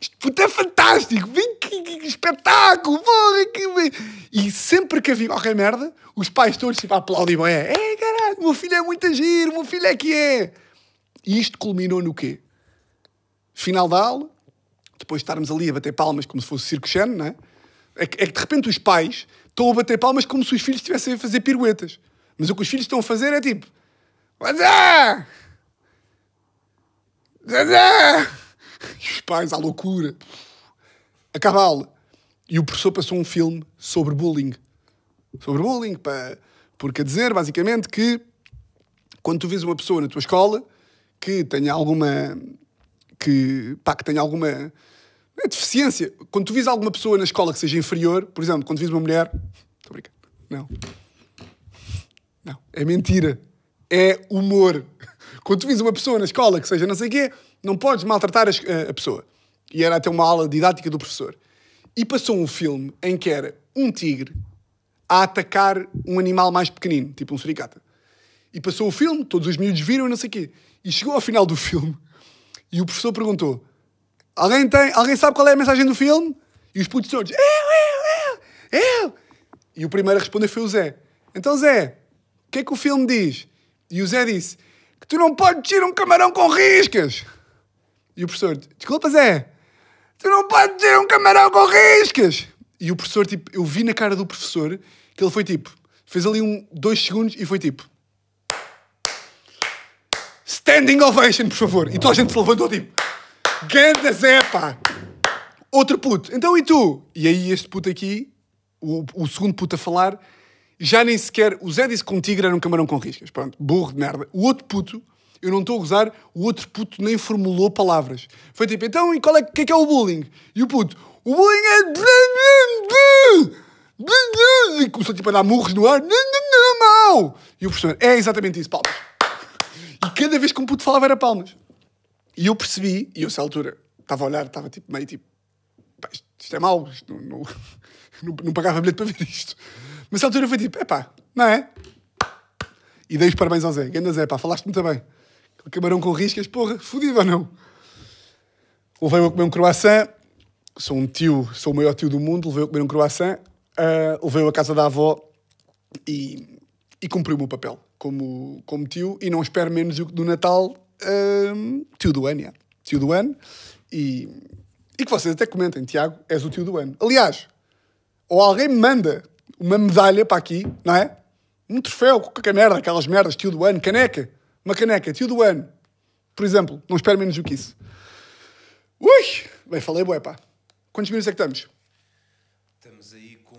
Isto é fantástico, vem que, que- que espetáculo, porra, que. E sempre que havia qualquer merda, os pais todos tipo aplaudiam, é, é caralho, meu filho é muito agir, meu filho é que é. E isto culminou no quê? Final da aula, depois de estarmos ali a bater palmas como se fosse circo Xeno, não é? É que, é que de repente os pais estão a bater palmas como se os filhos estivessem a fazer piruetas. Mas o que os filhos estão a fazer é tipo: Zazá! Zazá! [LAUGHS] E os pais à loucura. Acaba a aula. E o professor passou um filme sobre bullying. Sobre bullying, pá. Porque a dizer, basicamente, que quando tu vês uma pessoa na tua escola que tenha alguma que, pá, que tenha alguma é deficiência, quando tu vês alguma pessoa na escola que seja inferior, por exemplo, quando vês uma mulher, estou brincando, não, não, é mentira, é humor. Quando tu vês uma pessoa na escola que seja não sei o quê, não podes maltratar a, a- pessoa. E era até uma aula didática do professor. E passou um filme em que era um tigre a atacar um animal mais pequenino, tipo um suricata. E passou o filme, todos os miúdos viram e não sei o quê. E chegou ao final do filme [LAUGHS] e o professor perguntou: Alguém, tem, alguém sabe qual é a mensagem do filme? E os putos todos: Eu, eu, eu, eu. E o primeiro a responder foi o Zé. Então, Zé, o que é que o filme diz? E o Zé disse: tu não podes tirar um camarão com riscas. E o professor: Desculpa, Zé, tu não podes tirar um camarão com riscas. E o professor, tipo, eu vi na cara do professor que ele foi tipo: Fez ali um, dois segundos e foi tipo. Standing ovation, por favor. E toda a gente se levantou tipo. Ganda Zé, pá. Outro puto. Então e tu? E aí este puto aqui, o, o segundo puto a falar, já nem sequer... O Zé disse que um tigre era um camarão com riscas. Pronto, burro de merda. O outro puto, eu não estou a gozar, o outro puto nem formulou palavras. Foi tipo, então e qual é, que é que é o bullying? E o puto, o bullying é... E começou tipo a dar murros no ar. Não, mau. E o professor, é exatamente isso, palmas. E cada vez que um puto falava era palmas. E eu percebi, e eu, nessa altura, estava a olhar, estava tipo, meio tipo, isto é mau, isto não, não, [LAUGHS] não, não pagava bilhete para ver isto. Mas nessa altura foi tipo, epá, não é? E dei os parabéns ao Zé. Ganda Zé, pá, falaste muito bem. Camarão com riscas, porra, fodido ou não? Levei-o a comer um croissant. Sou um tio, sou o maior tio do mundo. Levei-o a comer um croissant. Uh, levei-o à casa da avó e, e cumpri o meu papel como, como tio. E não espero menos do que do Natal, um, tio do ano, yeah. tio do ano. E, e que vocês até comentem, Tiago, és o tio do ano. Aliás, ou alguém me manda uma medalha para aqui, não é? Um troféu, qualquer merda, aquelas merdas, tio do ano, caneca, uma caneca, tio do ano. Por exemplo, não espero menos do que isso. Ui! Bem, falei, bué, pá. Quantos minutos é que estamos? Estamos aí com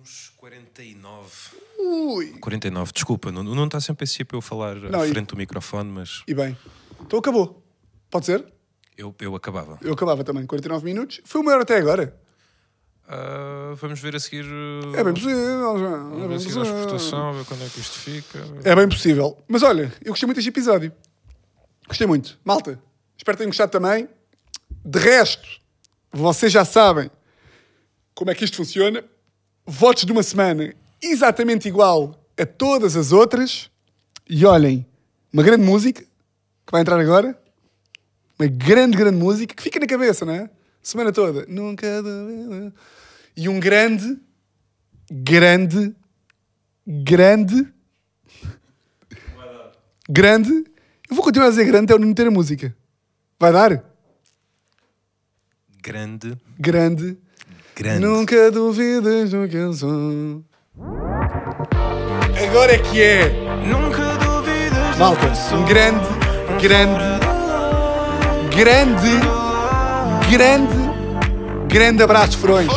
uns 49. Ui! 49, desculpa, não, não está sempre esse para eu falar Não, à e- frente do microfone, mas E bem. Então acabou. Pode ser? eu, eu acabava. Eu acabava também, 49 minutos. Foi o maior até agora. Ah, vamos ver a seguir. uh, É bem possível. já. É Vamos ver bem a seguir a possível. exportação, ver quando é que isto fica. É bem possível. Mas olha, eu gostei muito deste episódio. Gostei muito. Malta, espero que tenham gostado também. De resto, vocês já sabem como é que isto funciona. Votos de uma semana exatamente igual a todas as outras. E olhem, uma grande música que vai entrar agora. Uma grande, grande música que fica na cabeça, não é? Semana toda. Nunca. E um grande, grande, grande grande. Eu vou continuar a dizer grande até eu não ter a música. Vai dar? Grande, Grande. grande. Nunca duvidas do que eu sou. Agora é que é. Nunca duvidas Malta, um grande, grande, grande, grande, grande abraço, Furões.